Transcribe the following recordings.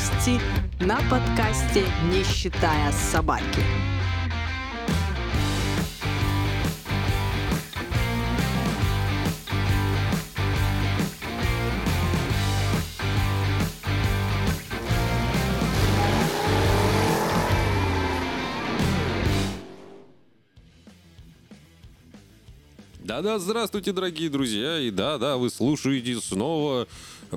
новости на подкасте «Не считая собаки». Да-да, здравствуйте, дорогие друзья. И да-да, вы слушаете снова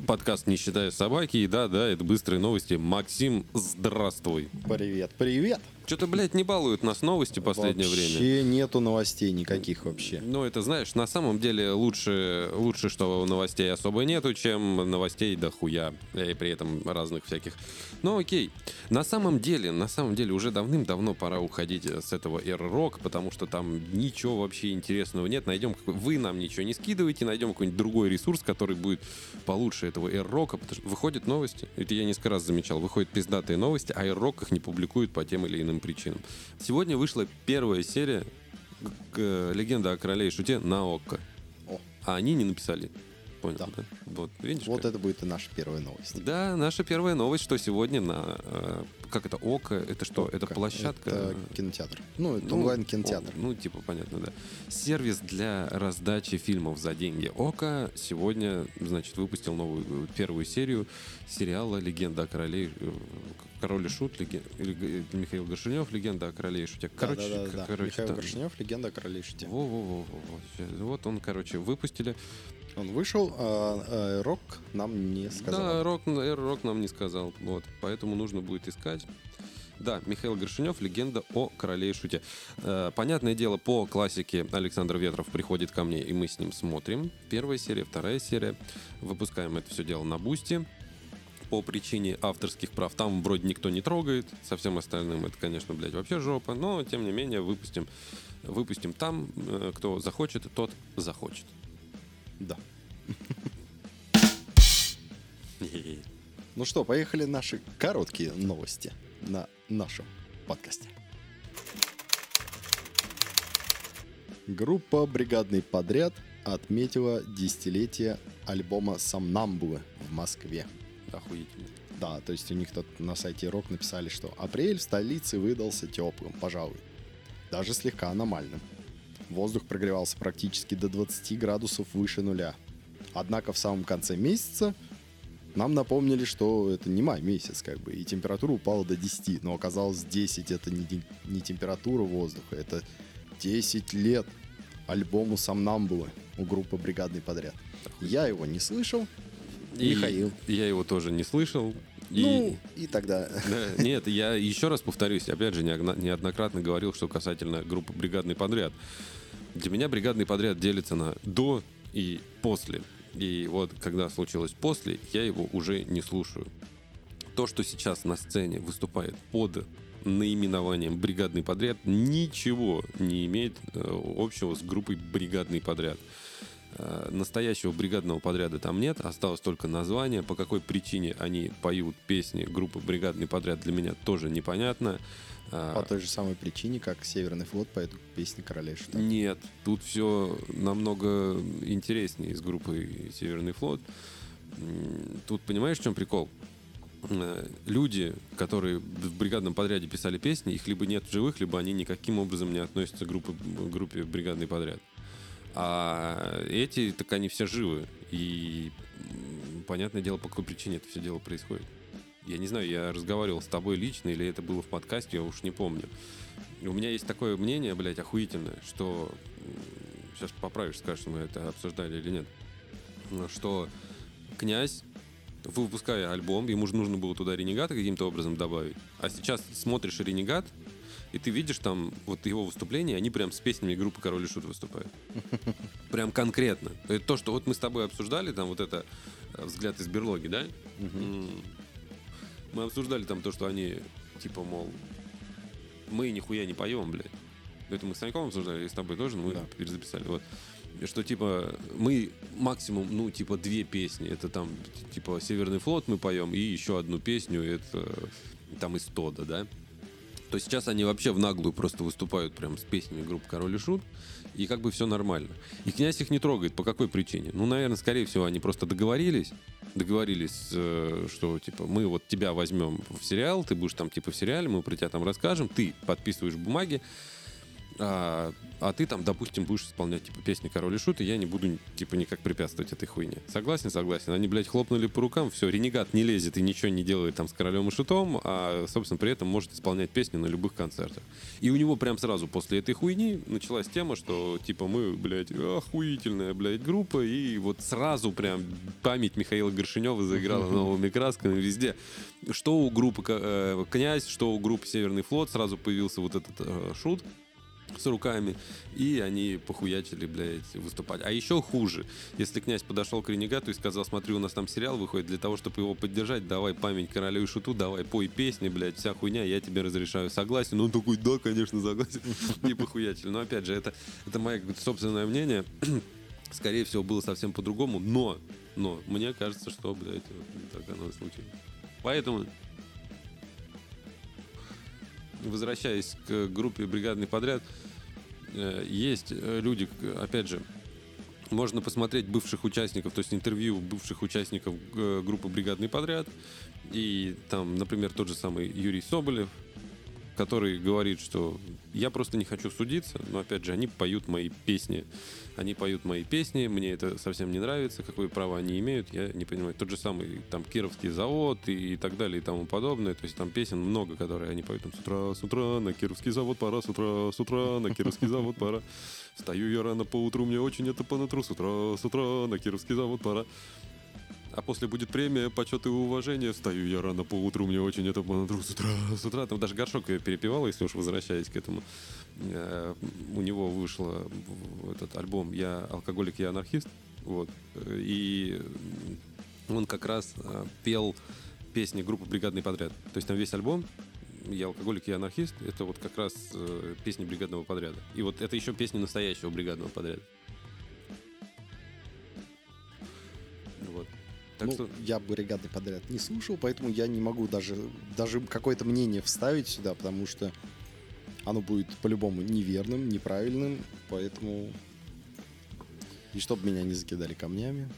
подкаст «Не считая собаки». И да-да, это быстрые новости. Максим, здравствуй. Привет, привет. Что-то, блядь, не балуют нас новости в последнее вообще время. нету новостей никаких вообще. Ну, это, знаешь, на самом деле лучше, лучше, что новостей особо нету, чем новостей до хуя. И при этом разных всяких. Ну, окей. На самом деле, на самом деле, уже давным-давно пора уходить с этого R-Rock, потому что там ничего вообще интересного нет. Найдем, вы нам ничего не скидываете, найдем какой-нибудь другой ресурс, который будет получше этого R-Rock, потому что выходят новости. Это я несколько раз замечал. Выходят пиздатые новости, а R-Rock их не публикуют по тем или иным причинам. Сегодня вышла первая серия к- «Легенда о короле и шуте» на ОККО. А они не написали. Понял, да? Да. Вот, видишь? Вот как? это будет и наша первая новость. Да, наша первая новость, что сегодня на... э, как это, ОКО? Это что? Это Ка- площадка? Это кинотеатр. Ну, это Ну, онлайн-кинотеатр. о, Ну, типа, понятно, да. Сервис для раздачи фильмов за деньги. Ока сегодня, значит, выпустил новую первую серию сериала «Легенда о короле...» э, Король и Шут, леген- Михаил Горшинев, «Легенда о короле и шуте». Короче, да, да, да. короче, Михаил там- Горшинев, легенда о короле и шуте. Во-во-во. Вот он, короче, выпустили. Он вышел, а, а Рок нам не Да, сказал. рок, э, рок нам не сказал. Вот, поэтому нужно будет искать. Да, Михаил Горшинев, легенда о короле и шуте. Э, понятное дело, по классике Александр Ветров приходит ко мне, и мы с ним смотрим. Первая серия, вторая серия. Выпускаем это все дело на бусте. По причине авторских прав там вроде никто не трогает. Со всем остальным это, конечно, блядь, вообще жопа. Но, тем не менее, выпустим, выпустим там. Э, Кто захочет, тот захочет. Да. Ну что, поехали наши короткие новости на нашем подкасте. Группа «Бригадный подряд» отметила десятилетие альбома «Сомнамбулы» в Москве. Охуительно. Да, то есть у них тут на сайте Рок написали, что апрель в столице выдался теплым, пожалуй. Даже слегка аномальным. Воздух прогревался практически до 20 градусов выше нуля. Однако в самом конце месяца нам напомнили, что это не май месяц, как бы, и температура упала до 10, но оказалось 10 это не, не температура воздуха, это 10 лет альбому «Сомнамбулы» у группы «Бригадный подряд». Я его не слышал, И Михаил. Я его тоже не слышал. И- ну, и тогда... Да, нет, я еще раз повторюсь, опять же, неоднократно говорил, что касательно группы «Бригадный подряд». Для меня «Бригадный подряд» делится на «до» и «после». И вот, когда случилось «после», я его уже не слушаю. То, что сейчас на сцене выступает под наименованием «Бригадный подряд», ничего не имеет э, общего с группой «Бригадный подряд». Э, Настоящего бригадного подряда там нет, осталось только название. По какой причине они поют песни группы «Бригадный подряд» для меня тоже непонятно. А, По той же самой причине, как Северный флот поет песни короля и шута. Нет, тут все намного интереснее с группой «Северный флот». Тут понимаешь, в чем прикол? Э, Люди, которые в бригадном подряде писали песни, их либо нет в живых, либо они никаким образом не относятся к группе, группе «Бригадный подряд». А эти, так они все живы. И понятное дело, по какой причине это все дело происходит. Я не знаю, я разговаривал с тобой лично, или это было в подкасте, я уж не помню. У меня есть такое мнение, блядь, охуительное, что... Сейчас поправишь, скажешь, мы это обсуждали или нет. Что князь, выпуская альбом, ему же нужно было туда ренегата каким-то образом добавить. А сейчас смотришь ренегат, и ты видишь там вот его выступления, они прям с песнями группы Король и Шут выступают. Прям конкретно. Это то, что вот мы с тобой обсуждали, там вот это э, взгляд из берлоги, да? Мы обсуждали там то, что они, типа, мол, мы нихуя не поем, блядь. Это мы с Саньком обсуждали, и с тобой тоже, но мы Да. перезаписали. Вот. Что, типа, мы максимум, ну, типа, две песни. Это там, типа, Северный флот мы поем, и еще одну песню, это там из Тода, да? То сейчас они вообще в наглую просто выступают прям с песнями группы Король и Шут, и как бы все нормально. И князь их не трогает. По какой причине? Ну, наверное, скорее всего, они просто договорились, договорились, э, что типа мы вот тебя возьмем в сериал, ты будешь там типа в сериале, мы про тебя там расскажем, ты подписываешь бумаги, а, а ты там, допустим, будешь исполнять типа песни Король и Шут, и я не буду типа никак препятствовать этой хуйне. Согласен, согласен. Они, блядь, хлопнули по рукам, все, ренегат не лезет и ничего не делает там с Королем и Шутом, а, собственно, при этом может исполнять песни на любых концертах. И у него прям сразу после этой хуйни началась тема, что типа мы, блядь, охуительная, блядь, группа, и вот сразу прям память Михаила Горшинева заиграла новыми красками везде. Что у группы э, Князь, что у группы Северный флот, сразу появился вот этот э, шут, с руками, и они похуячили, блядь, выступать. А еще хуже, если князь подошел к Ренегату и сказал, смотри, у нас там сериал выходит, для того, чтобы его поддержать, давай память королю и шуту, давай пой песни, блядь, вся хуйня, я тебе разрешаю, согласен. Он такой, да, конечно, согласен. И похуячили. Но опять же, это, это мое собственное мнение. Скорее всего, было совсем по-другому, но, но, мне кажется, что, блядь, вот так оно и случилось. Поэтому возвращаясь к группе «Бригадный подряд», э, есть э, люди, опять же, можно посмотреть бывших участников, то есть интервью бывших участников э, группы «Бригадный подряд». И там, например, тот же самый Юрий Соболев, который говорит, что я просто не хочу судиться, но опять же, они поют мои песни. Они поют мои песни, мне это совсем не нравится, какое право они имеют, я не понимаю. Тот же самый там Кировский завод и, и так далее и тому подобное. То есть там песен много, которые они поют там с утра, с утра, на Кировский завод пора, с утра, с утра, на Кировский завод пора. Встаю я рано по утру, мне очень это по нутру, с утра, с утра, на Кировский завод пора а после будет премия, почет и уважение. Встаю я рано по утру, мне очень это с утра, с утра. Там даже горшок перепевал, если уж возвращаясь к этому. Э, у него вышел этот альбом «Я алкоголик, я анархист». Вот. И он как раз э, пел песни группы «Бригадный подряд». То есть там весь альбом я алкоголик, я анархист. Это вот как раз э, песни бригадного подряда. И вот это еще песни настоящего бригадного подряда. Так ну, что... я бригадный подряд не слушал, поэтому я не могу даже, даже какое-то мнение вставить сюда, потому что оно будет по-любому неверным, неправильным, поэтому... И чтобы меня не закидали камнями.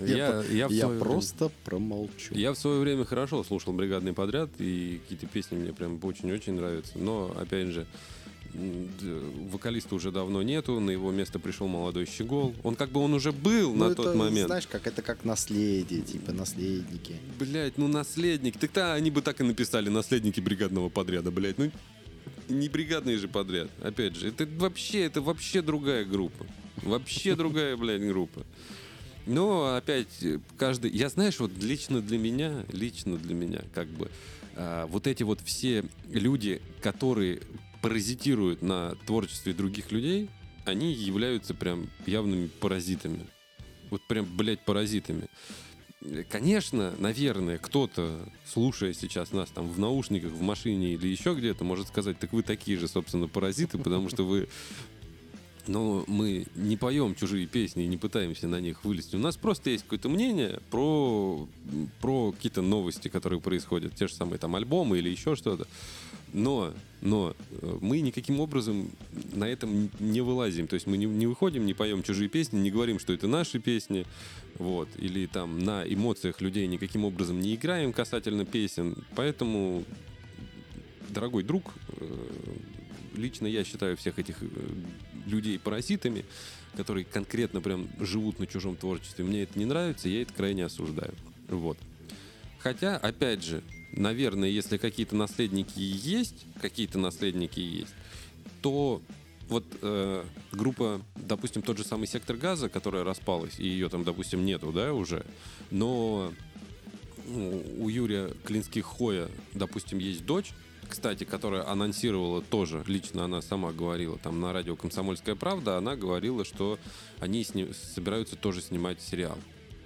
Я, я, я просто промолчу. Я в свое время хорошо слушал бригадный подряд, и какие-то песни мне прям очень-очень нравятся. Но, опять же, вокалиста уже давно нету, на его место пришел молодой Щегол. Он как бы он уже был ну, на это, тот момент. Знаешь, как это как наследие, типа наследники. Блять, ну наследник. Так-то они бы так и написали наследники бригадного подряда, блять. Ну не бригадный же подряд. Опять же, это вообще, это вообще другая группа. Вообще другая, блядь, группа. Но опять каждый... Я, знаешь, вот лично для меня, лично для меня, как бы, а, вот эти вот все люди, которые паразитируют на творчестве других людей, они являются прям явными паразитами. Вот прям, блядь, паразитами. Конечно, наверное, кто-то, слушая сейчас нас там в наушниках, в машине или еще где-то, может сказать, так вы такие же, собственно, паразиты, потому что вы но мы не поем чужие песни и не пытаемся на них вылезти. У нас просто есть какое-то мнение про, про какие-то новости, которые происходят. Те же самые там альбомы или еще что-то. Но, но э, мы никаким образом на этом не вылазим. То есть мы не, не выходим, не поем чужие песни, не говорим, что это наши песни. Вот, или там на эмоциях людей никаким образом не играем касательно песен. Поэтому, дорогой друг, э, лично я считаю всех этих э, людей паразитами, которые конкретно прям живут на чужом творчестве. Мне это не нравится, я это крайне осуждаю. Вот. Хотя, опять же, наверное, если какие-то наследники есть, какие-то наследники есть, то вот э, группа, допустим, тот же самый сектор газа, которая распалась, и ее там, допустим, нету, да, уже, но ну, у Юрия Клинских Хоя, допустим, есть дочь, кстати, которая анонсировала тоже, лично она сама говорила там на радио «Комсомольская правда», она говорила, что они сни- собираются тоже снимать сериал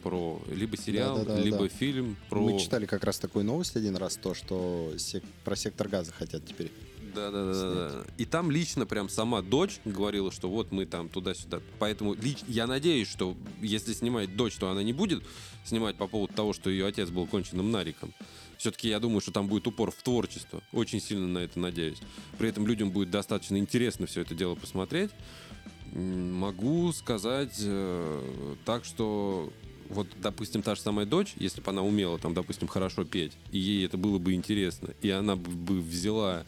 про либо сериал, да, да, да, либо да. фильм про... Мы читали как раз такую новость один раз, то, что сек... про сектор газа хотят теперь. Да, да, да, да. И там лично прям сама дочь говорила, что вот мы там туда-сюда. Поэтому лич... я надеюсь, что если снимает дочь, то она не будет снимать по поводу того, что ее отец был конченным нариком. Все-таки я думаю, что там будет упор в творчество. Очень сильно на это надеюсь. При этом людям будет достаточно интересно все это дело посмотреть. Могу сказать э, так, что вот, допустим, та же самая дочь, если бы она умела, там, допустим, хорошо петь, и ей это было бы интересно, и она бы- взяла,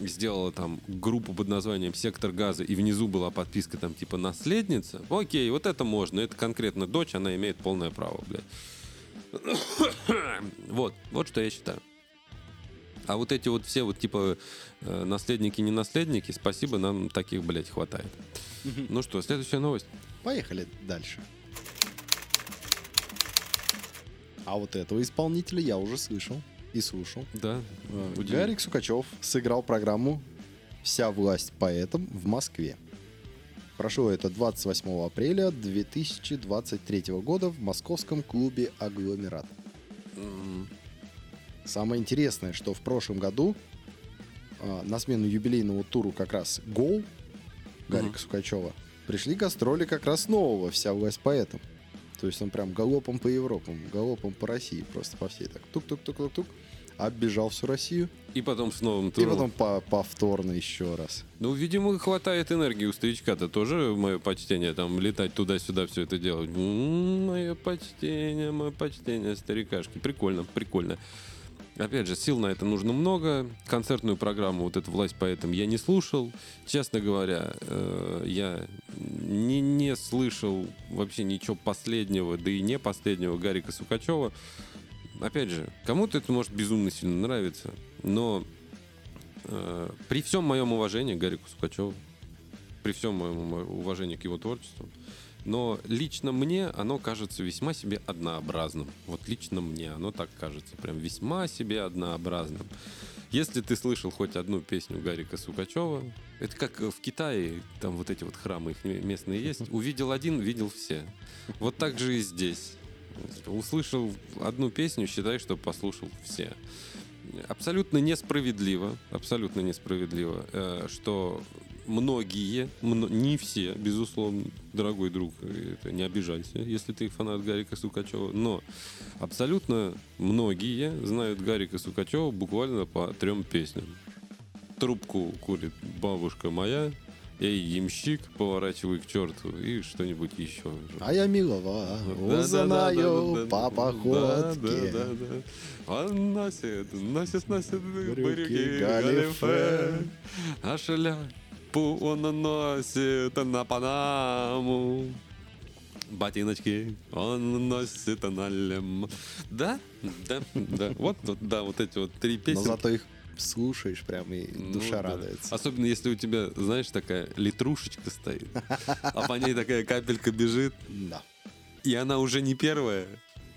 сделала там группу под названием «Сектор газа», и внизу была подписка там типа «Наследница», окей, вот это можно, это конкретно дочь, она имеет полное право, блядь. Вот, вот что я считаю. А вот эти вот все вот типа э, наследники, не наследники, спасибо, нам таких, блядь, хватает. Ну что, следующая новость. Поехали дальше. А вот этого исполнителя я уже слышал и слушал. Да, Э, удивительно. Гарик Сукачев сыграл программу «Вся власть поэтам» в Москве. Прошло это 28 апреля 2023 года в московском клубе «Агломерат». Самое интересное, что в прошлом году а, на смену юбилейному туру как раз «Гол» Гарика Мгм. Сукачева пришли гастроли как раз нового «Вся власть поэтам». То есть он прям галопом по Европам, галопом по России, просто по всей так тук-тук-тук-тук-тук, оббежал всю Россию, И потом с новым и туром. потом по- повторно еще раз. Ну, видимо, хватает энергии у старичка-то тоже мое почтение, там, летать туда-сюда, все это делать. Мое почтение, мое почтение, старикашки. Прикольно, прикольно. Опять же, сил на это нужно много. Концертную программу, вот эту «Власть поэтам» я не слушал. Честно говоря, э, я не, не слышал вообще ничего последнего, да и не последнего Гарика Сукачева. Опять же, кому-то это может безумно сильно нравиться, но Э, При всем моем уважении к Гарику Сукачеву, при всем моем уважении к его творчеству, но лично мне оно кажется весьма себе однообразным. Вот лично мне оно так кажется, прям весьма себе однообразным. Если ты слышал хоть одну песню Гарика Сукачева, это как в Китае, там вот эти вот храмы их местные есть, увидел один, видел все. Вот так же и здесь. Услышал одну песню, считай, что послушал все абсолютно несправедливо, абсолютно несправедливо, э, что многие, мно- не все, безусловно, дорогой друг, не обижайся, если ты фанат Гарика Сукачева, но абсолютно многие знают Гарика Сукачева буквально по трем песням. Трубку курит бабушка моя, эй, ямщик, поворачивай к черту, и что-нибудь еще. А я милого узнаю по походке. Он носит, носит, носит Брюки галифе. а шляпу он носит на Панаму. Ботиночки он носит на лем. Да, да, да. Вот, вот, да, вот эти вот три Но песни. зато их слушаешь прям и Ну душа да. радуется. Особенно если у тебя, знаешь, такая литрушечка стоит, а по ней такая капелька бежит, Да. и она уже не первая,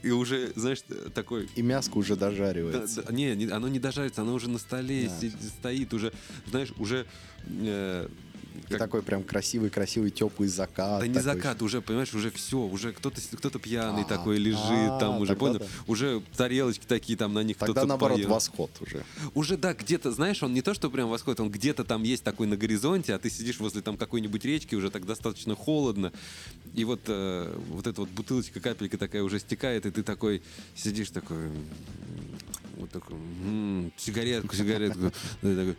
и уже, знаешь, такой... И мяско уже да, дожаривается. да, не, не, оно не дожарится, оно уже на столе Да. стоит, уже, знаешь, уже... э, И как- такой прям красивый-красивый теплый закат. да не закат, уже, понимаешь, уже все, уже кто-то кто пьяный А, такой лежит, а, там уже, понял? да. Уже тарелочки такие, там на них Тогда кто-то наоборот поел. восход уже. Уже, да, где-то, знаешь, он не то, что прям восходит, он где-то там есть такой на горизонте, а ты сидишь возле там какой-нибудь речки, уже так достаточно холодно, и вот, э, вот эта вот бутылочка, капелька такая уже стекает, и ты такой сидишь такой, вот такой, м, сигаретку, сигаретку, и такой,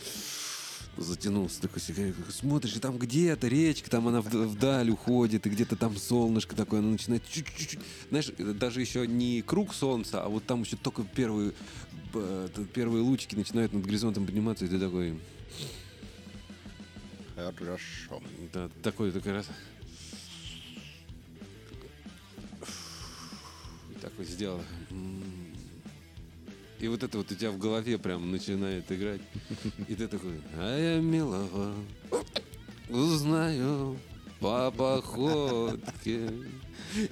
затянулся такой сигаретку, смотришь, и там где-то речка, там она вд- вдаль уходит, и где-то там солнышко такое, оно начинает чуть-чуть, знаешь, даже еще не круг солнца, а вот там еще только первые, первые лучики начинают над горизонтом подниматься, и ты такой, Хорошо. да, такой такой раз. И так вот сделал. И вот это вот у тебя в голове прям начинает играть. И ты такой, а я милого узнаю по походке.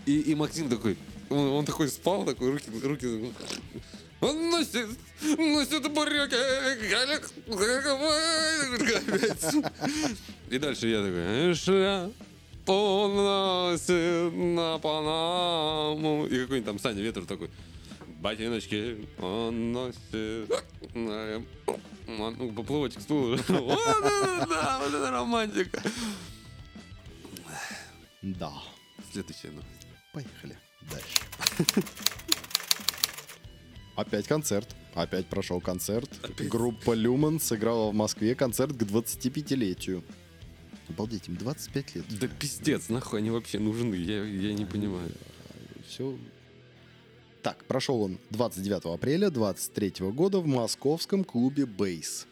И, и Максим такой, он, он такой спал, такой, руки, руки. Он носит, носит бурёки, галик, И дальше я такой, шляпу носит на Панаму. И какой-нибудь там Саня Ветер такой, ботиночки он носит. Ну, поплывочек стула. Вот это да, вот это романтика. Да. Следующая новость. Поехали дальше. Опять концерт. Опять прошел концерт. Опять. Группа Люман сыграла в Москве концерт к 25-летию. Обалдеть, им 25 лет. Да пиздец, нахуй они вообще нужны, я, я не понимаю. все. Так, прошел он 29 апреля 23 года в московском клубе «Бейс».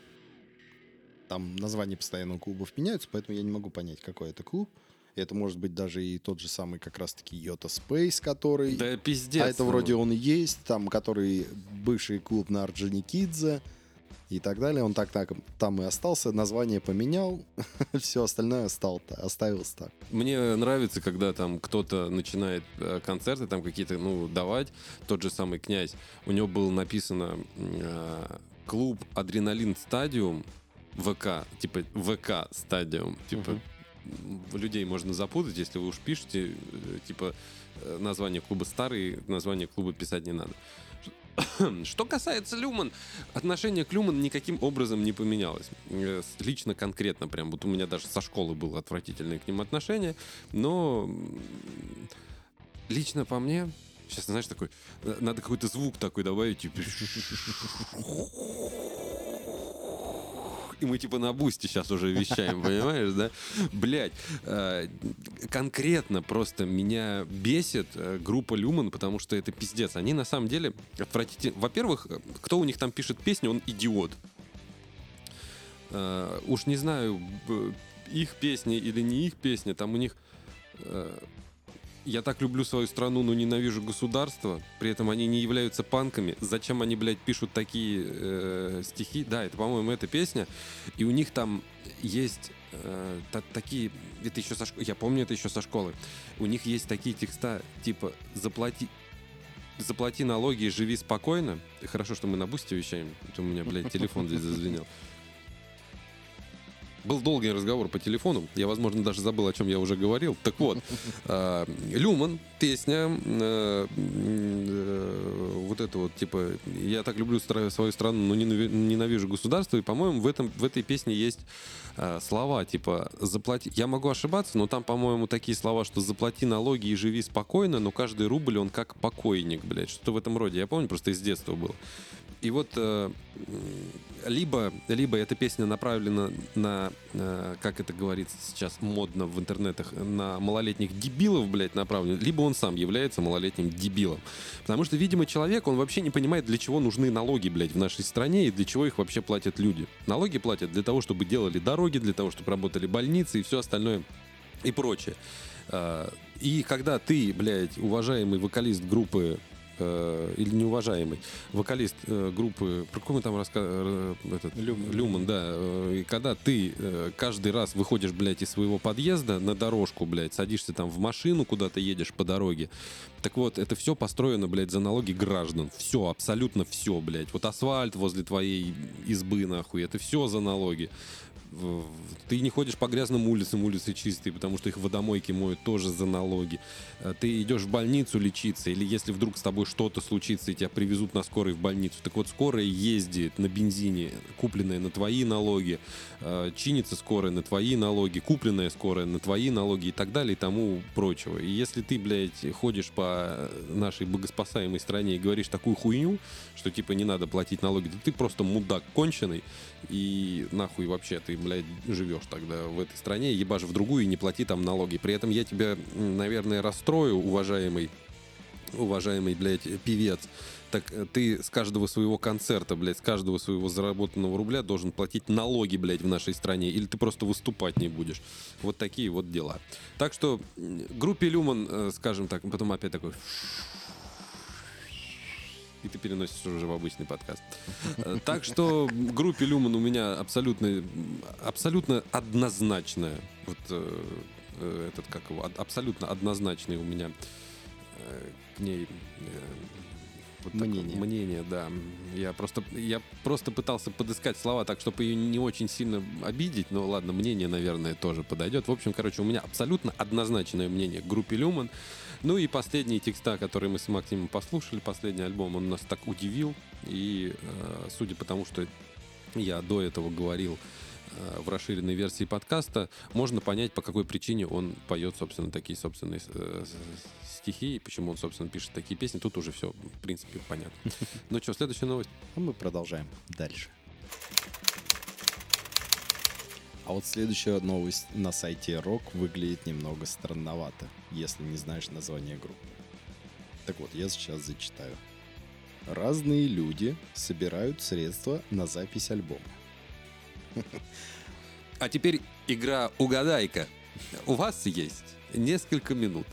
Там названия постоянно клубов меняются, поэтому я не могу понять, какой это клуб. Это может быть даже и тот же самый как раз-таки Йота Спейс, который... Да пиздец. а это ну. вроде он и есть, там, который бывший клуб на Орджоникидзе и так далее. Он так, так там и остался, название поменял, все остальное остал, оставился так. Мне нравится, когда там кто-то начинает э, концерты там какие-то, ну, давать. Тот же самый князь. У него было написано э, клуб Адреналин Стадиум ВК, типа ВК Стадиум, типа людей можно запутать, если вы уж пишете, э, типа э, название клуба старый, название клуба писать не надо. Что касается Люман, отношение к Люман никаким образом не поменялось. Э, Лично, конкретно, прям вот у меня даже со школы было отвратительное к ним отношение, но лично по мне, сейчас, знаешь, такой, э, надо какой-то звук такой добавить, типа... И мы типа на бусте сейчас уже вещаем, понимаешь, да? Блять, конкретно просто меня бесит э, группа Люман, потому что это пиздец. Они на самом деле отвратительны. Во-первых, э, кто у них там пишет песню, он идиот. Э, уж не знаю, их песни или не их песни, там у них э, я так люблю свою страну, но ненавижу государство. При этом они не являются панками. Зачем они, блядь, пишут такие э, стихи? Да, это, по-моему, эта песня. И у них там есть э, та- такие... Это еще со школы. Я помню это еще со школы. У них есть такие текста, типа «Заплати...» Заплати налоги и живи спокойно. Хорошо, что мы на бусте вещаем. а У меня, блядь, телефон здесь зазвенел. Был долгий разговор по телефону. Я, возможно, даже забыл, о чем я уже говорил. Так вот, э, Люман, песня, э, э, вот это вот, типа, я так люблю свою страну, но ненави- ненавижу государство. И, по-моему, в, этом, в этой песне есть слова, типа, заплати... Я могу ошибаться, но там, по-моему, такие слова, что заплати налоги и живи спокойно, но каждый рубль, он как покойник, блядь. Что-то в этом роде. Я помню, просто из детства было. И вот э, либо, либо эта песня направлена на, э, как это говорится сейчас модно в интернетах, на малолетних дебилов, блядь, направлена, либо он сам является малолетним дебилом. Потому что, видимо, человек, он вообще не понимает, для чего нужны налоги, блядь, в нашей стране и для чего их вообще платят люди. Налоги платят для того, чтобы делали дороги, для того, чтобы работали больницы и все остальное и прочее. А, И когда ты, блядь, уважаемый вокалист группы э, или неуважаемый вокалист э, группы, про какой мы там рассказывали, этот, Люман. Люман, да, э, и когда ты э, каждый раз выходишь, блядь, из своего подъезда на дорожку, блядь, садишься там в машину, куда-то едешь по дороге, так вот, это все построено, блядь, за налоги граждан. Все, абсолютно все, блядь. Вот асфальт возле твоей избы, нахуй, это все за налоги. Ты не ходишь по грязным улицам, улицы чистые, потому что их водомойки моют тоже за налоги. Э, Ты идешь в больницу лечиться, или если вдруг с тобой что-то случится, и тебя привезут на скорой в больницу, так вот скорая ездит на бензине, купленная на твои налоги, э, чинится скорая на твои налоги, купленная скорая на твои налоги и так далее и тому прочего. И если ты, блядь, ходишь по нашей богоспасаемой стране и говоришь такую хуйню, что типа не надо платить налоги, да ты просто мудак конченый, и нахуй вообще ты, блядь, живешь тогда в этой стране, ебашь в другую и не плати там налоги. При этом я тебя, наверное, расстрою, уважаемый, уважаемый, блядь, певец. Так э, ты с каждого своего концерта, блядь, с каждого своего заработанного рубля должен платить налоги, блядь, в нашей стране, или ты просто выступать не будешь. Вот такие вот дела. Так что группе Люман, э, скажем так, потом опять такой и ты переносишь уже в обычный подкаст. Э, Так что группе Люман у меня абсолютно, абсолютно однозначная, вот э, э, этот как его, абсолютно однозначный у меня к ней вот Мнение. мнение, да. Я просто, я просто пытался подыскать слова так, чтобы ее не очень сильно обидеть, но ладно, мнение, наверное, тоже подойдет. В общем, короче, у меня абсолютно однозначное мнение к группе Люман. Ну и последние текста, которые мы с Максимом послушали, последний альбом, он нас так удивил. И э, судя по тому, что я до этого говорил в расширенной версии подкаста, можно понять, по какой причине он поет, собственно, такие собственные э, стихи, и почему он, собственно, пишет такие песни. Тут уже все, в принципе, понятно. Ну что, следующая новость. А мы продолжаем дальше. А вот следующая новость на сайте Рок выглядит немного странновато, если не знаешь название группы. Так вот, я сейчас зачитаю. Разные люди собирают средства на запись альбома. А теперь игра «Угадайка». У вас есть несколько минут,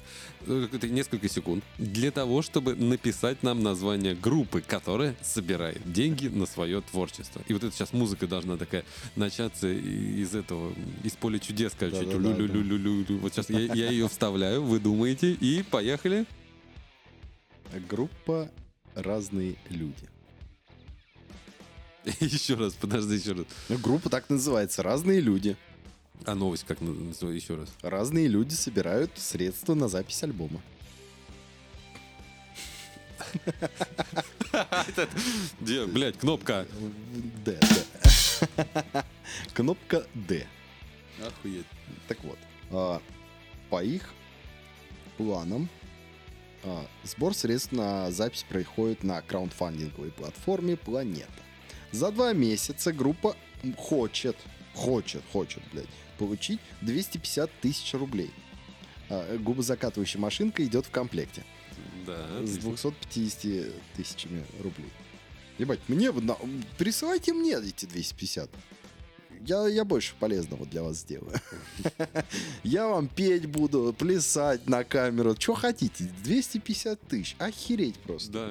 э, несколько секунд для того, чтобы написать нам название группы, которая собирает деньги на свое творчество. И вот это сейчас музыка должна такая начаться из этого, из поля чудес, короче. Да-да-да, Лю-лю-лю-лю-лю. Вот сейчас я, я ее вставляю, вы думаете, и поехали. Группа «Разные люди». Еще раз, подожди, еще раз. Ну, группа так называется «Разные люди». А новость как называется? Еще раз. Разные люди собирают средства на запись альбома. Где, блядь, кнопка? Д, Д. Кнопка «Д». Охуеть. Так вот, а, по их планам а, сбор средств на запись происходит на краундфандинговой платформе «Планета». За два месяца группа хочет, хочет, хочет, блядь, получить 250 тысяч рублей. А, губозакатывающая машинка идет в комплекте Да. с отлично. 250 тысячами рублей. Ебать, мне на- присылайте мне эти 250. Я, я больше полезного для вас сделаю. Я вам петь буду, плясать на камеру. Что хотите? 250 тысяч. Охереть просто. Да.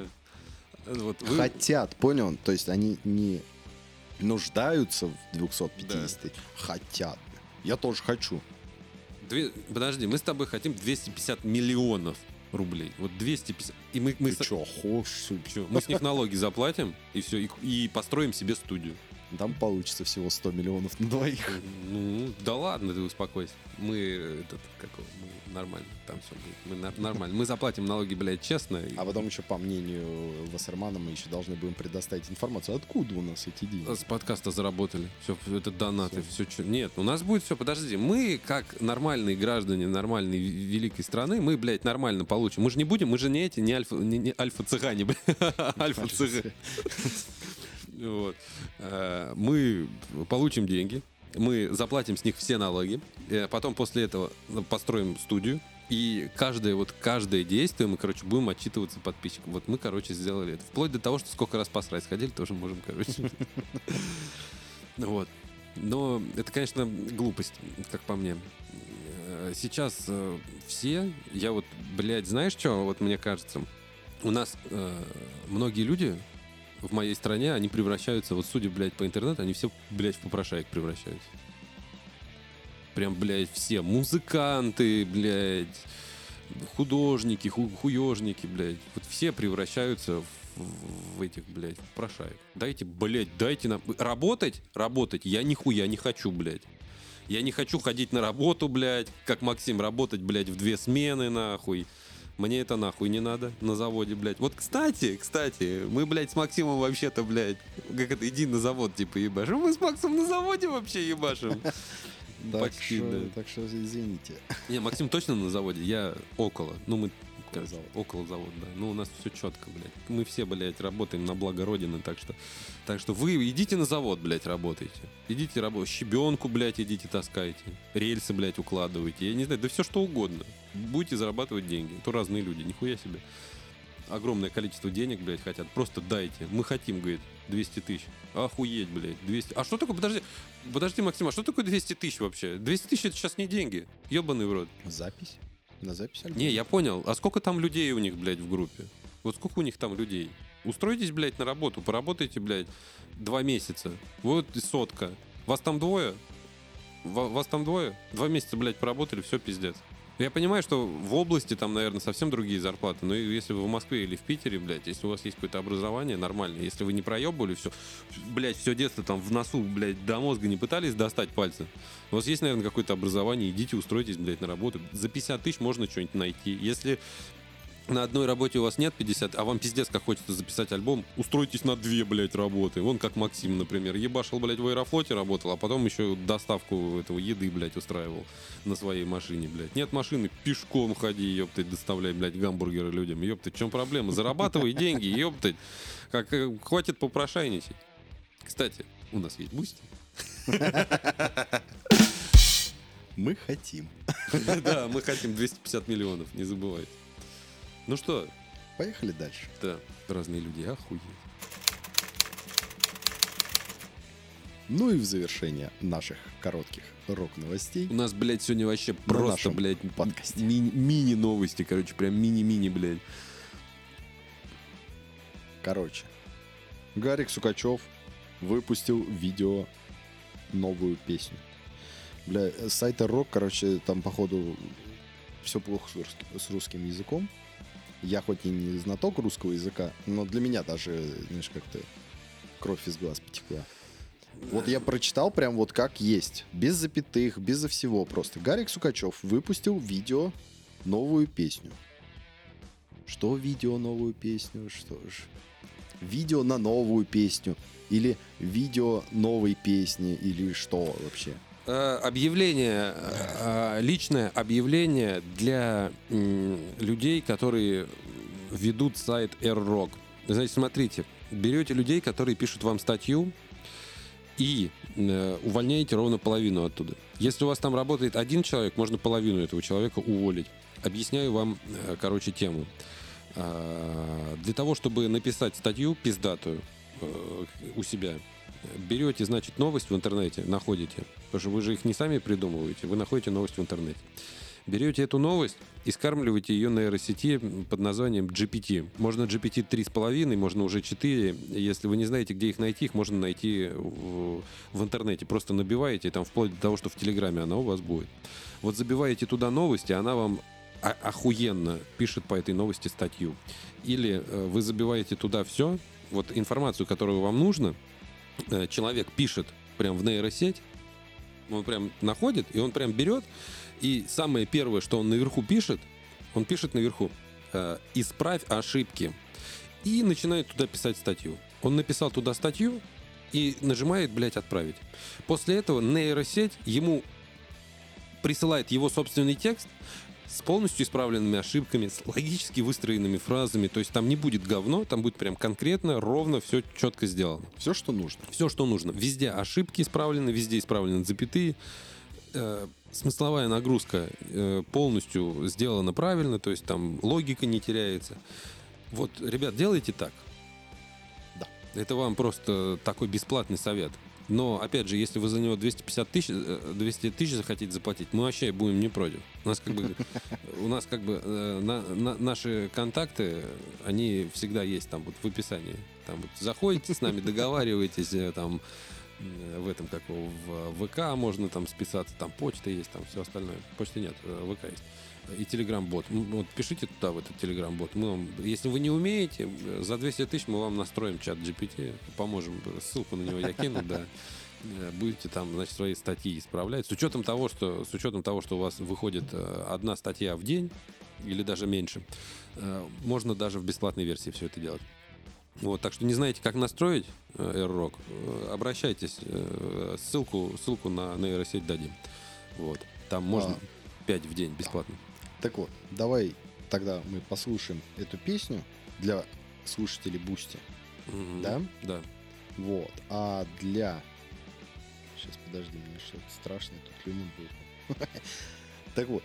Вот вы- Хотят, понял? То есть они не нуждаются в 250 тысяч. Хотят. Я тоже хочу. Две- Подожди, мы с тобой хотим 250 миллионов рублей. Вот 250. И мы, мы, Ты с... чё, хошь, Чё, мы с них налоги заплатим, и все, и, и построим себе студию. Там получится всего 100 миллионов на двоих. Ну, да ладно, ты успокойся. Мы, этот, как мы нормально, там все будет. Мы нар- нормально. Мы заплатим налоги, блядь, честно. А потом еще, по мнению Вассермана, мы еще должны будем предоставить информацию, откуда у нас эти деньги. С подкаста заработали. Все, это донаты, все. что. Нет, у нас будет все. Подожди, мы, как нормальные граждане нормальной великой страны, мы, блядь, нормально получим. Мы же не будем, мы же не эти, не альфа, не, не альфа-цыгане, блядь. Альфа-цыгане. Вот. Э, Мы получим деньги, мы заплатим с них все налоги, э, потом после этого построим студию, и каждое вот каждое действие мы, короче, будем отчитываться подписчикам. Вот мы, короче, сделали это. Вплоть до того, что сколько раз посрать сходили, тоже можем, короче. Вот. Но это, конечно, глупость, как по мне. Э, Сейчас все, я вот, блядь, знаешь что, вот мне кажется, у нас многие люди в моей стране, они превращаются, вот судя, блядь, по интернету, они все, блядь, в попрошаек превращаются. Прям, блядь, все. Музыканты, блядь, художники, ху- хуежники, блядь. Вот все превращаются в, в этих, блядь, в попрошаек. Дайте, блядь, дайте нам... Работать? Работать. Я нихуя не хочу, блядь. Я не хочу ходить на работу, блядь, как Максим, работать, блядь, в две смены, нахуй. Мне это нахуй не надо на заводе, блядь. Вот, кстати, кстати, мы, блядь, с Максимом вообще-то, блядь, как это, иди на завод, типа, ебашим. Мы с Максом на заводе вообще ебашим. Так Почти, что, да. так что извините. Не, Максим точно на заводе, я около. Ну, мы Около завода. около завода, да. Ну, у нас все четко, блядь. Мы все, блядь, работаем на благо Родины, так что... Так что вы идите на завод, блядь, работайте. Идите работать. Щебенку, блядь, идите таскайте. Рельсы, блядь, укладывайте. Я не знаю, да все что угодно. Будете зарабатывать деньги. То разные люди, нихуя себе. Огромное количество денег, блядь, хотят. Просто дайте. Мы хотим, говорит, 200 тысяч. Охуеть, блядь, 200. А что такое, подожди, подожди, Максим, а что такое 200 тысяч вообще? 200 тысяч это сейчас не деньги. Ебаный в рот. Запись? На запись альбома? Не, я понял. А сколько там людей у них, блядь, в группе? Вот сколько у них там людей? Устройтесь, блядь, на работу, поработайте, блядь, два месяца. Вот сотка. Вас там двое? Ва- Вас там двое? Два месяца, блядь, поработали, все пиздец. Я понимаю, что в области там, наверное, совсем другие зарплаты, но если вы в Москве или в Питере, блядь, если у вас есть какое-то образование нормальное, если вы не проебывали все, блядь, все детство там в носу, блядь, до мозга не пытались достать пальцы, у вас есть, наверное, какое-то образование, идите устройтесь, блядь, на работу. За 50 тысяч можно что-нибудь найти. Если на одной работе у вас нет 50, а вам пиздец как хочется записать альбом, устройтесь на две, блядь, работы. Вон как Максим, например, ебашил, блядь, в Аэрофлоте работал, а потом еще доставку этого еды, блядь, устраивал на своей машине, блядь. Нет машины, пешком ходи, ёптать, доставляй, блядь, гамбургеры людям. Ёптать, в чем проблема? Зарабатывай деньги, ёптать. Как, э, хватит попрошайничать. Кстати, у нас есть Boosty. Мы хотим. Да, мы хотим 250 миллионов, не забывайте. Ну что, Поехали дальше. Да, разные люди, охуеть. Ну и в завершение наших коротких рок-новостей. У нас, блядь, сегодня вообще просто, блядь, подкасте. ми- мини-новости, короче, прям мини-мини, блядь. Короче, Гарик Сукачев выпустил видео новую песню. Бля, с сайта Рок, короче, там, походу, все плохо с, русски- с русским языком. Я хоть и не знаток русского языка, но для меня даже, знаешь, как-то кровь из глаз потекла. Вот я прочитал прям вот как есть, без запятых, безо всего просто. Гарик Сукачев выпустил видео новую песню. Что видео новую песню? Что ж? Видео на новую песню или видео новой песни или что вообще? Э, Объявление, э, личное объявление для людей, которые ведут сайт AirRock. Значит, смотрите, берете людей, которые пишут вам статью, и э, увольняете ровно половину оттуда. Если у вас там работает один человек, можно половину этого человека уволить. Объясняю вам, э, короче, тему. А, Для того, чтобы написать статью пиздатую э, у себя, берете, значит, новость в интернете, находите, потому что вы же их не сами придумываете, вы находите новость в интернете. Берете эту новость и скармливаете ее нейросети под названием GPT. Можно GPT 3,5, можно уже 4. Если вы не знаете, где их найти, их можно найти в, в интернете. Просто набиваете, там вплоть до того, что в Телеграме она у вас будет. Вот забиваете туда новости, она вам охуенно пишет по этой новости статью. Или э, вы забиваете туда все, вот информацию, которую вам нужно, человек пишет прям в нейросеть, он прям находит, и он прям берет, и самое первое, что он наверху пишет, он пишет наверху э, «Исправь ошибки». И начинает туда писать статью. Он написал туда статью и нажимает, блядь, «Отправить». После этого нейросеть ему присылает его собственный текст с полностью исправленными ошибками, с логически выстроенными фразами. То есть там не будет говно, там будет прям конкретно, ровно все четко сделано. Все, что нужно. Все, что нужно. Везде ошибки исправлены, везде исправлены запятые. Э, смысловая нагрузка э, полностью сделана правильно, то есть там логика не теряется. Вот, ребят, делайте так. Да. Это вам просто такой бесплатный совет. Но, опять же, если вы за него 250 тысяч, э, 200 тысяч захотите заплатить, мы вообще будем не против. У нас как бы, у нас как бы э, на- на- наши контакты, они всегда есть там вот в описании. Там вот заходите с нами, договариваетесь, э, там э, в этом как его, в ВК можно там списаться, там почта есть, там все остальное. Почты нет, э, ВК есть. И телеграм-бот. Вот пишите туда, в этот телеграм-бот. Мы если вы не умеете, э, за 200 тысяч мы вам настроим чат GPT, поможем. Ссылку на него я кину, да. Э, Будете там, значит, свои статьи исправлять. С учетом того, что, с учетом того, что у вас выходит э, одна статья в день, или даже меньше, э, можно даже в бесплатной версии все это делать. Вот, так что не знаете, как настроить э, AI-рок, э, обращайтесь. э, Ссылку, ссылку на нейросеть дадим. Вот. Там можно А. 5 в день бесплатно. Так вот, давай тогда мы послушаем эту песню для слушателей Boosty. Мгм. Да? Да. Вот. А для... Сейчас, подожди, мне что-то страшное тут лимон будет. Так вот,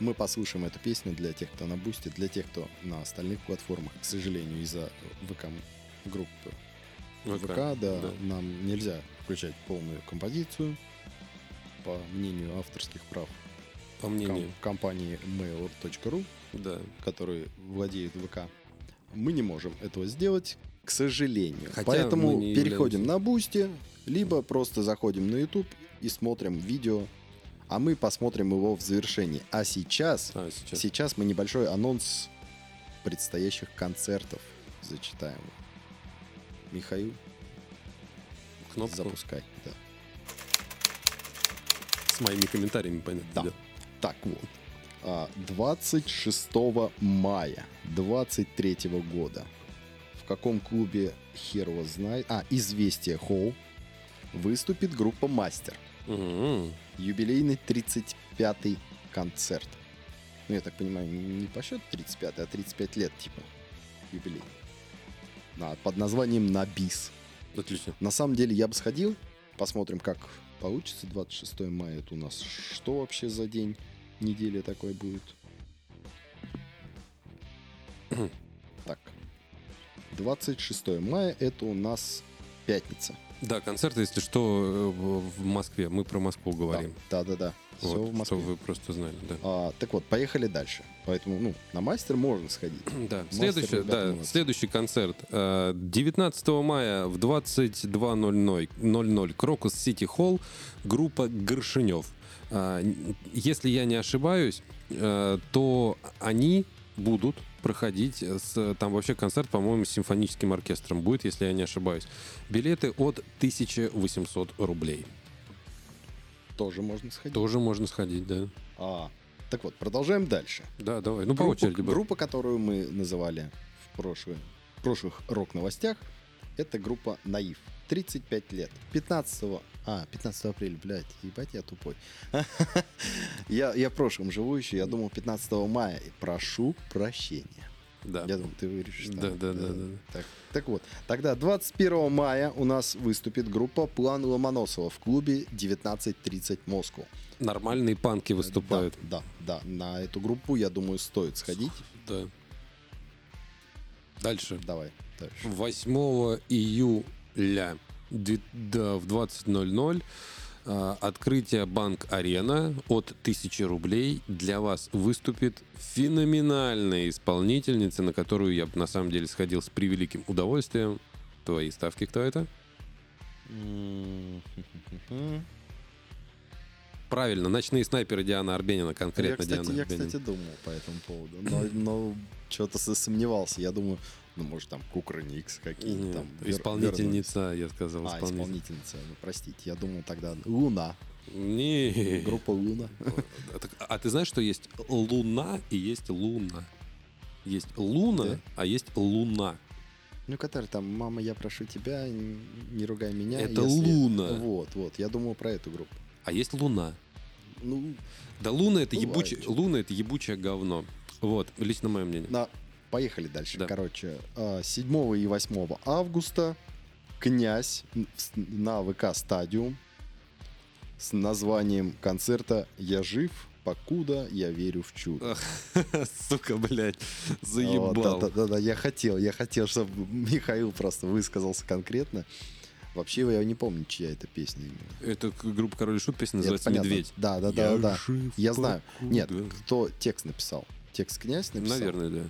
мы послушаем эту песню для тех, кто на Boosty, для тех, кто на остальных платформах. К сожалению, из-за ВК группы ВК, ВК, да, да. нам нельзя включать полную композицию по мнению авторских прав По ком- мнению. компании mail.ru, Да. который владеет ВК. Мы не можем этого сделать, к сожалению. Хотя Поэтому переходим являемся- на Boosty, либо просто заходим на YouTube и смотрим видео, а мы посмотрим его в завершении. А сейчас, А, сейчас. сейчас мы небольшой анонс предстоящих концертов зачитаем. Михаил, Кнопку запускай. Да. с моими комментариями, понятно. Да. дело. Так вот. а, 26 мая 23 года в каком клубе хер его знает, а, Известия Холл, выступит группа Мастер. Мгм. Юбилейный 35-й концерт. Ну, я так понимаю, не по счету 35 а 35 лет, типа, юбилей. На- под названием «Набис». Отлично. На самом деле я бы сходил, посмотрим, как получится 26 мая. Это у нас что вообще за день недели такой будет? Так. 26 мая это у нас пятница. Да, концерты, если что, э, в Москве. Мы про Москву говорим. Да, да, да. Все Вот, в Москве. Чтобы вы просто знали, да. А, так вот, поехали дальше. Поэтому, ну, на мастер можно сходить. Да, Мастер, следующий, ребята, да, молодцы. следующий концерт. э, 19 мая в 22.00 00 Крокус Сити Холл, группа Горшинев. Н- Если я не ошибаюсь, э, то они будут проходить с там вообще концерт, по-моему, с симфоническим оркестром будет, если я не ошибаюсь. Билеты от 1800 рублей. Тоже можно сходить. Тоже можно сходить, да. А, так вот, продолжаем дальше. Да, давай. Ну, по группа, очереди. будем. группа, которую мы называли в в прошлых рок-новостях, это группа «Наив». 35 лет. 15 а, 15 апреля, блядь, ебать я тупой. я, я в прошлом живу еще, я думал 15 мая. И прошу прощения. Да. Я думал, ты вырежешь. там. Да, да, да, да. Так, так вот, тогда 21 мая у нас выступит группа «План Ломоносова» в клубе 19.30 Москву. Нормальные панки выступают. Да, да, да. На эту группу, я думаю, стоит сходить. Да. Дальше. Давай, дальше. 8 июля да, в 20.00 а, открытие Банк Арена от 1000 рублей для вас выступит феноменальная исполнительница, на которую я на самом деле сходил с превеликим удовольствием. Твои ставки кто это? Правильно, ночные снайперы Диана Арбенина, Я, конкретно кстати, Диана я, Арбенина. кстати, думал по этому поводу, но, но что-то сомневался. Я думаю, ну, может, там Кукрыникс какие-то там. вер- исполнительница, я сказал. А, исполнительница. ну, простите. Я думал тогда Луна. Не. Группа Луна. А так- А ты знаешь, что есть луна и есть луна? Есть луна, Да? а есть луна. Ну, который там, мама, я прошу тебя, не ругай меня. Это если-» Луна. Вот, вот. Я думал про эту группу. А есть луна. Ну, Да луна это Бывает что-то. луна это ебучее говно. Вот, лично мое мнение. на... поехали дальше. Да. Короче, а, 7 и 8 августа князь на ВК Стадиум с названием концерта «Я жив, покуда я верю в чудо». Сука, блядь, заебал. Да-да-да, я хотел, я хотел, чтобы Михаил просто высказался конкретно. Вообще, я не помню, чья это песня именно. Это группа Король и Шут, песня Это называется понятно. «Медведь». Да, да, Я да, да. жив, Я знаю. Нет, кто текст написал? Текст князь написал? Наверное, да.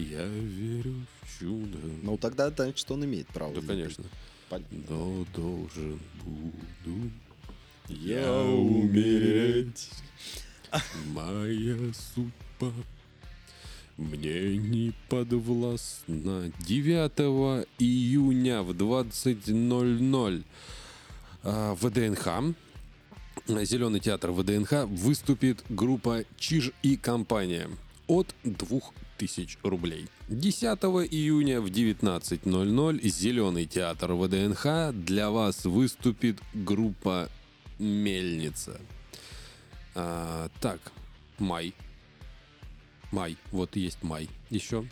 Я верю в чудо. Ну, тогда, значит, он имеет право. да, конечно. Понятно. Но должен буду Я умереть. Моя судьба мне не подвластна. 9 июня в 20.00 а, ВДНХ, Зеленый театр ВДНХ, выступит группа Чиж и компания от 2000 рублей. 10 июня в 19.00 Зеленый театр ВДНХ для вас выступит группа Мельница. А, так, май. Май. Вот есть май. Еще.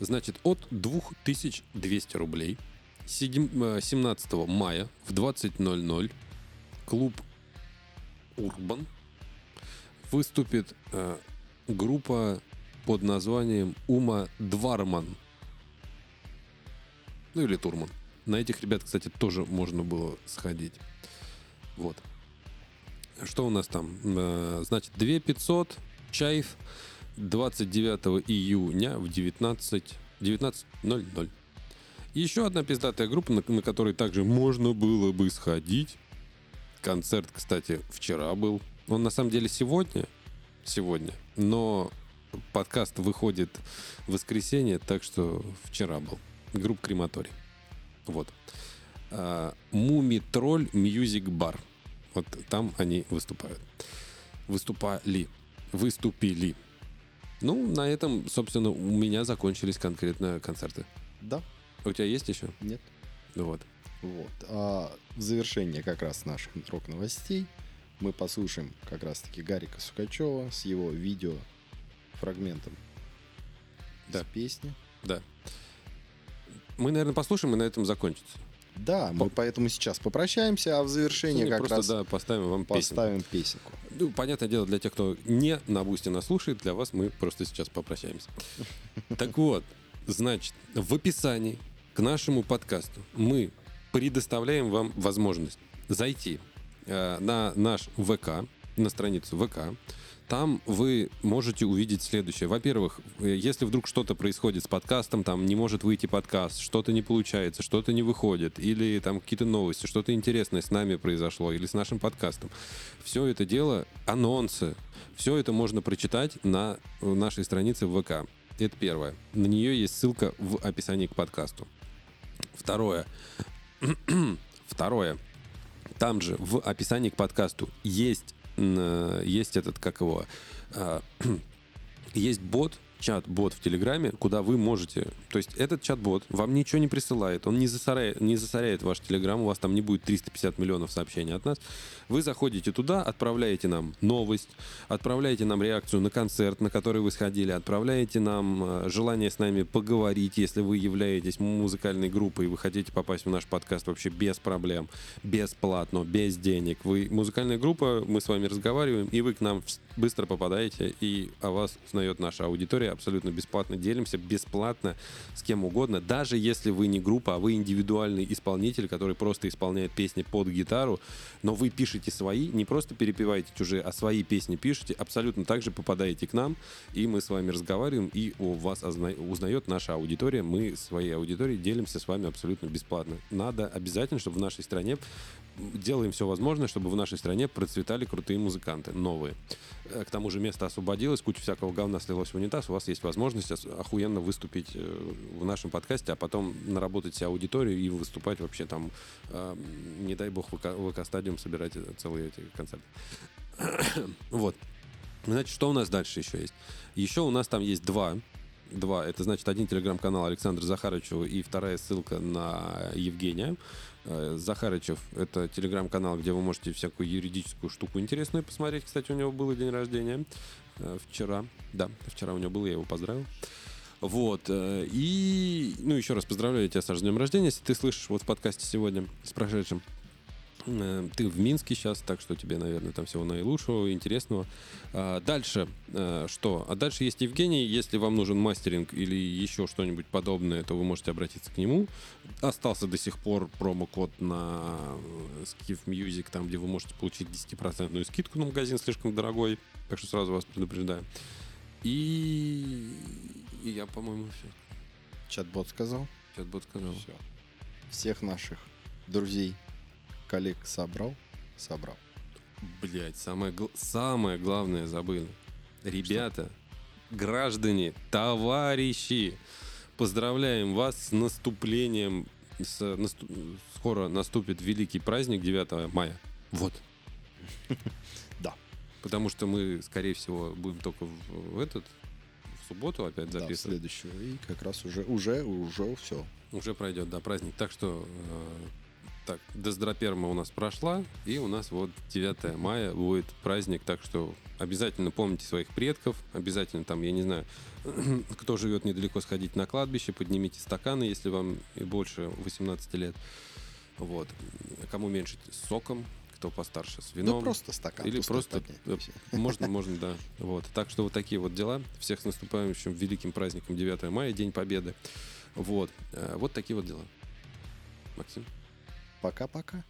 Значит, от 2200 рублей. Седем- э, 17 мая в 20.00 клуб Урбан выступит э, группа под названием Ума Дварман. Ну или Турман. На этих ребят, кстати, тоже можно было сходить. Вот. Что у нас там? Э, Значит, 2500 чаев 29 июня в 19 19.00. Еще одна пиздатая группа, на, на которой также можно было бы сходить. Концерт, кстати, вчера был. Он на самом деле сегодня. Сегодня. Но подкаст выходит в воскресенье, так что вчера был. Группа Крематорий. Вот. А, Мумий Тролль Music Bar. Вот там они выступают. Выступали. Выступили. Ну, на этом, собственно, у меня закончились конкретно концерты. Да, У тебя есть еще? нет. Вот. Вот. А в завершение как раз наших рок-новостей мы послушаем как раз-таки Гарика Сукачева с его видео фрагментом Да. с песни. Да. Мы, наверное, послушаем и на этом закончится. Да, мы поэтому сейчас попрощаемся, а в завершение Не, как просто, раз да, поставим вам поставим песенку. Ну, понятное дело, для тех, кто не на Boosty нас слушает, для вас мы просто сейчас попрощаемся. Так вот, Значит, в описании к нашему подкасту мы предоставляем вам возможность зайти э, на наш ВК, на страницу ВК. Там вы можете увидеть следующее. Во-первых, э, если вдруг что-то происходит с подкастом, там не может выйти подкаст, что-то не получается, что-то не выходит, или там какие-то новости, что-то интересное с нами произошло, или с нашим подкастом. Все это дело, анонсы, все это можно прочитать на нашей странице в ВК. Это первое. На нее есть ссылка в описании к подкасту. Второе. Второе. Там же в описании к подкасту есть, э, есть этот, как его, э, есть бот, чат-бот в Телеграме, куда вы можете... То есть этот чат-бот вам ничего не присылает, он не засоряет, не засоряет ваш Телеграм, у вас там не будет 350 миллионов сообщений от нас. Вы заходите туда, отправляете нам новость, отправляете нам реакцию на концерт, на который вы сходили, отправляете нам э, желание с нами поговорить, если вы являетесь музыкальной группой и вы хотите попасть в наш подкаст вообще без проблем, бесплатно, без денег. Вы музыкальная группа, мы с вами разговариваем, и вы к нам быстро попадаете, и о вас узнает наша аудитория абсолютно бесплатно. Делимся бесплатно с кем угодно, даже если вы не группа, а вы индивидуальный исполнитель, который просто исполняет песни под гитару, но вы пишете свои, не просто перепеваете чужие, а свои песни пишете, абсолютно так же попадаете к нам, и мы с вами разговариваем, и у вас узнает наша аудитория, мы своей аудиторией делимся с вами абсолютно бесплатно. Надо обязательно, чтобы в нашей стране делаем все возможное, чтобы в нашей стране процветали крутые музыканты, новые. Э, к тому же место освободилось, куча всякого говна слилось в унитаз, у вас есть возможность охуенно выступить э, в нашем подкасте, а потом наработать себе аудиторию и выступать вообще там, э, не дай бог, в ВК-стадиум собирать целые эти концерты. вот. Значит, что у нас дальше еще есть? Еще у нас там есть два два. Это значит один телеграм-канал Александра Захарычева и вторая ссылка на Евгения. Э, Захарычев — это телеграм-канал, где вы можете всякую юридическую штуку интересную посмотреть. Кстати, у него был день рождения э, вчера. Да, вчера у него был, я его поздравил. Вот. Э, и, ну, еще раз поздравляю тебя с днем рождения, если ты слышишь вот в подкасте сегодня с прошедшим. Э, ты в Минске сейчас, так что тебе, наверное, там всего наилучшего, интересного. А дальше э, что? А дальше есть Евгений. Если вам нужен мастеринг или еще что-нибудь подобное, то вы можете обратиться к нему. Остался до сих пор промокод на э, Skiff Music, там, где вы можете получить 10% скидку на магазин слишком дорогой. Так что сразу вас предупреждаю. И, и я, по-моему, все. Чат-бот сказал? Чат-бот сказал. Все. Всех наших друзей коллег собрал? Собрал. Блять, самое, самое главное забыл. Ребята, Что? граждане, товарищи, поздравляем вас с наступлением. С, наступ, скоро наступит великий праздник 9 мая. Вот. Да. Потому что мы, скорее всего, будем только в, в этот в субботу опять записывать. Да, следующую. И как раз уже, уже, уже все. Уже пройдет, да, праздник. Так что э, так, Дездроперма у нас прошла, и у нас вот 9 мая будет праздник, так что обязательно помните своих предков, обязательно там, я не знаю, кто живет недалеко, сходить на кладбище, поднимите стаканы, если вам и больше 18 лет. Вот. Кому меньше с соком, кто постарше с вином. Да просто стакан. Или просто... Э, можно, можно, да. Вот. Так что вот такие вот дела. Всех с наступающим великим праздником 9 мая, День Победы. Вот. Э, вот такие вот дела. Максим. Пока-пока.